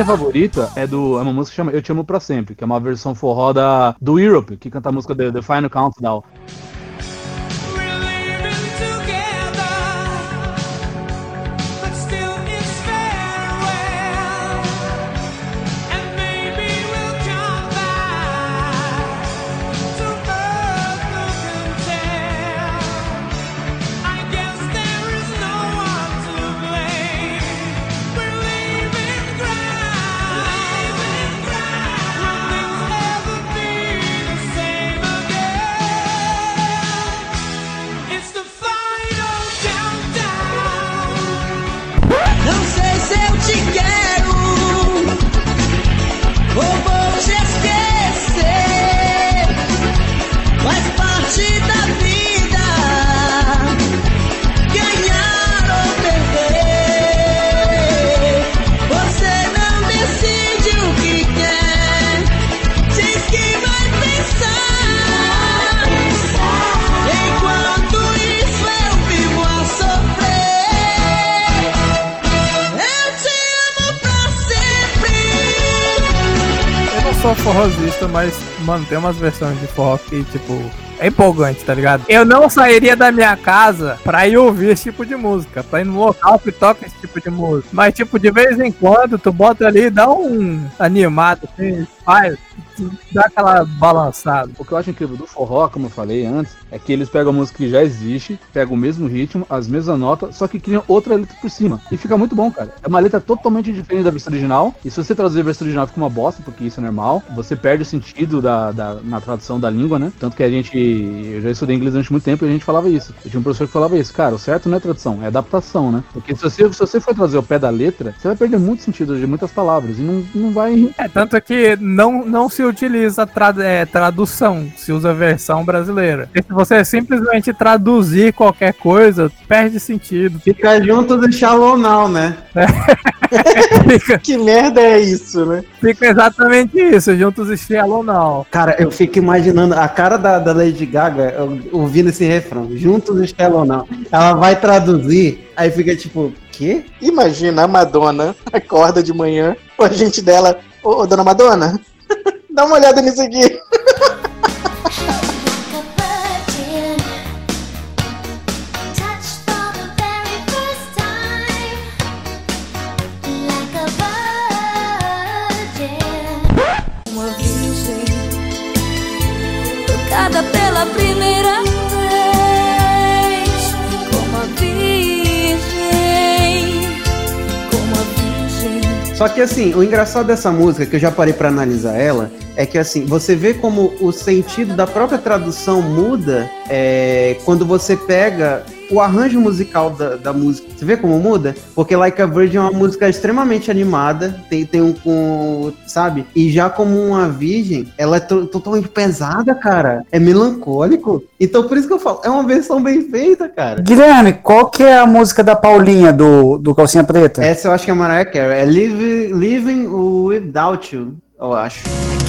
Minha favorita é do é uma música que chama Eu Te Amo Pra Sempre, que é uma versão forró da, do Europe, que canta a música The, The Final Countdown. Mano, tem umas versões de forró que, tipo, é empolgante, tá ligado? Eu não sairia da minha casa pra ir ouvir esse tipo de música, pra ir no local que toca esse tipo de música. Mas, tipo, de vez em quando, tu bota ali e dá um animado, assim, faz, dá aquela balançada. O que eu acho incrível do forró, como eu falei antes, é que eles pegam a música que já existe, pegam o mesmo ritmo, as mesmas notas, só que criam outra letra por cima. E fica muito bom, cara. É uma letra totalmente diferente da versão original. E se você traduzir a versão original, fica uma bosta, porque isso é normal. Você perde o sentido da, da- na tradução da língua, né? Tanto que a gente. Eu já estudei inglês durante muito tempo e a gente falava isso. Eu tinha um professor que falava isso, cara, o certo não é tradução, é adaptação, né? Porque se você, se você for trazer o pé da letra, você vai perder muito sentido de muitas palavras. E não, não vai. É, tanto que não, não se utiliza tra é, tradução, se usa a versão brasileira. E se você simplesmente traduzir qualquer coisa, perde sentido. Fica junto do Shallow Now, né? que merda é isso, né? Fica exatamente isso, juntos e Shallow Now. Cara, eu fico imaginando a cara da, da Lady Gaga ouvindo esse refrão, juntos e Shallow Now. Ela vai traduzir, aí fica tipo, quê? Imagina a Madonna acorda de manhã, o agente dela, ô, ô dona Madonna, dá uma olhada nisso aqui. Só que assim, o engraçado dessa música, que eu já parei pra analisar ela, é que assim, você vê como o sentido da própria tradução muda é, quando você pega o arranjo musical da, da música. Você vê como muda? Porque Like a Virgin é uma música extremamente animada, tem, tem um com. sabe? E já como uma virgem, ela é to- totalmente pesada, cara. É melancólico. Então por isso que eu falo, é uma versão bem feita, cara. Guilherme, qual que é a música da Paulinha do, do Calcinha Preta? Essa eu acho que é a Mariah Carey. É Live, Living Without You, eu acho.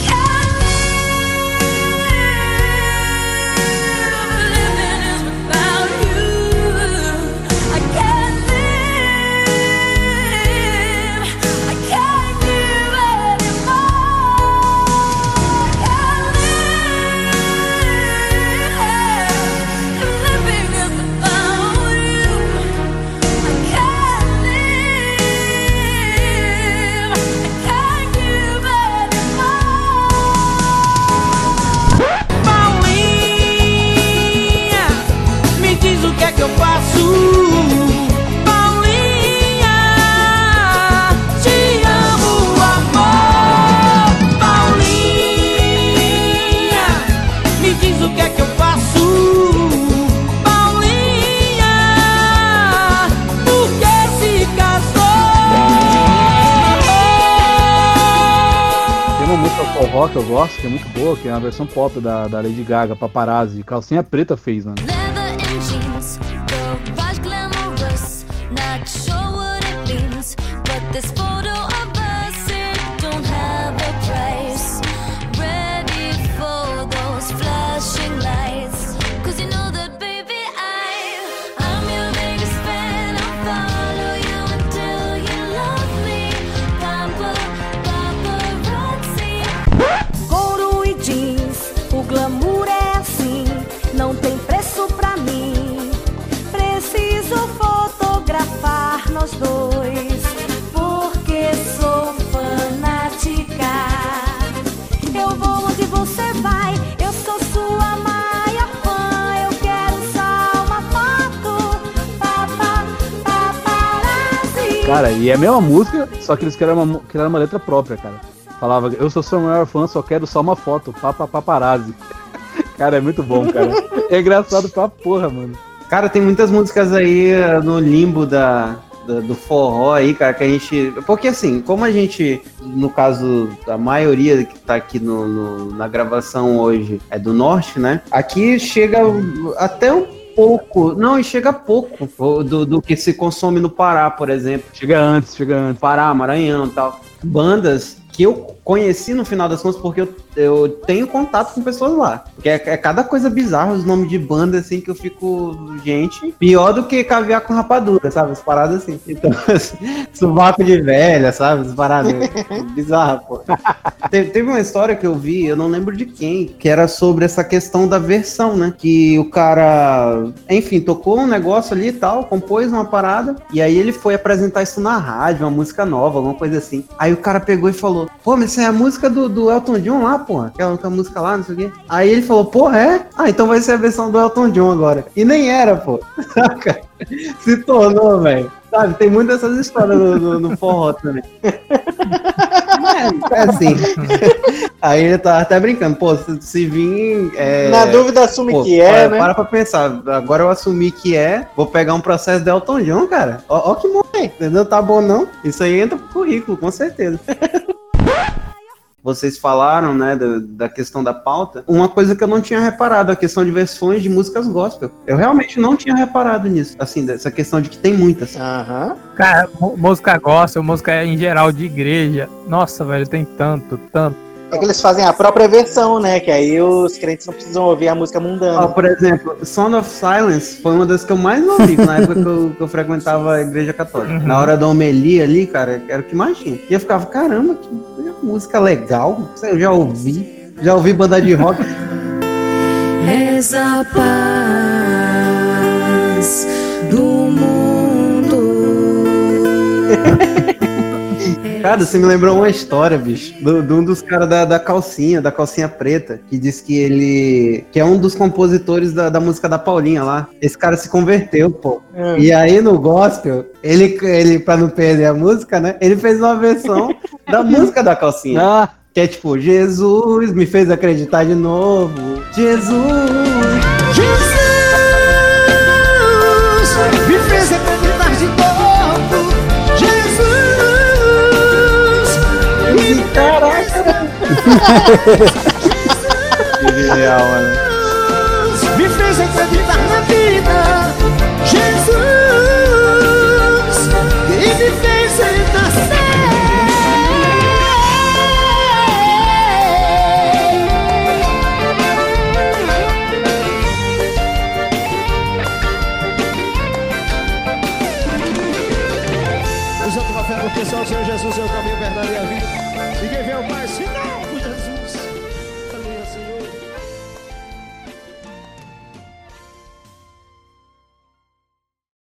Gosto, que é muito boa, que é uma versão pop da, da Lady Gaga, Paparazzi. Calcinha Preta fez, mano. Leather Cara, e é a mesma música, só que eles criaram uma, criaram uma letra própria, cara. Falava, eu sou seu maior fã, só quero só uma foto, papa paparazzi. Cara, é muito bom, cara. É engraçado pra porra, mano. Cara, tem muitas músicas aí eh, no limbo da, da- do forró aí, cara, que a gente. Porque assim, como a gente, no caso, a maioria que tá aqui no, no- na gravação hoje é do norte, né? Aqui chega até um pouco. Não, e chega pouco do, do que se consome no Pará, por exemplo. Chega antes, chega antes. Pará, Maranhão e tal. Bandas que eu conheci no final das contas porque eu, eu tenho contato com pessoas lá. Porque é, é cada coisa bizarra os nomes de banda assim que eu fico, gente, pior do que caviar com rapadura, sabe? As paradas assim. Então, sovaco de velha, sabe? As paradas bizarras, pô. Teve, teve uma história que eu vi, eu não lembro de quem, que era sobre essa questão da versão, né? Que o cara, enfim, tocou um negócio ali e tal, compôs uma parada, e aí ele foi apresentar isso na rádio, uma música nova, alguma coisa assim. Aí o cara pegou e falou: Pô, mas isso é a música do, do Elton John lá, porra. Aquela, música lá, não sei o quê. Aí ele falou: Porra, é? Ah, então vai ser a versão do Elton John agora. E nem era, pô. Saca? Se tornou, velho. Sabe, tem muitas dessas histórias no, no, no forró também. É, é assim. Aí ele tava até brincando, pô, se, se vir. é, Na dúvida, assume pô, que é, para, né? Para pra pensar, agora eu assumi que é, vou pegar um processo de Elton John, cara. Ó, ó que morre, entendeu? Tá bom não? Isso aí entra pro currículo, com certeza. Vocês falaram, né, da, da questão da pauta. Uma coisa que eu não tinha reparado, a questão de versões de músicas gospel. Eu realmente não tinha reparado nisso. Assim, dessa questão de que tem muitas. Aham. Cara, música gospel, música em geral de igreja. Nossa, velho, tem tanto, tanto. É que eles fazem a própria versão, né? Que aí os crentes não precisam ouvir a música mundana. por exemplo, Sound of Silence foi uma das que eu mais ouvi na época que eu, que eu frequentava a igreja católica. Uhum. Na hora da homilia ali, cara, era o que mais tinha. E eu ficava, caramba, que música legal. Eu já ouvi. Já ouvi banda de rock. Essa paz do mundo. Cara, você me lembrou uma história, bicho, do- de um dos caras da, da calcinha, da calcinha preta, que diz que ele. que é um dos compositores da, da música da Paulinha lá. Esse cara se converteu, pô. É. E aí no gospel, ele, ele, pra não perder a música, né? Ele fez uma versão da música da calcinha. Ah, Que é tipo, Jesus me fez acreditar de novo. Jesus! Jesus Caraca! que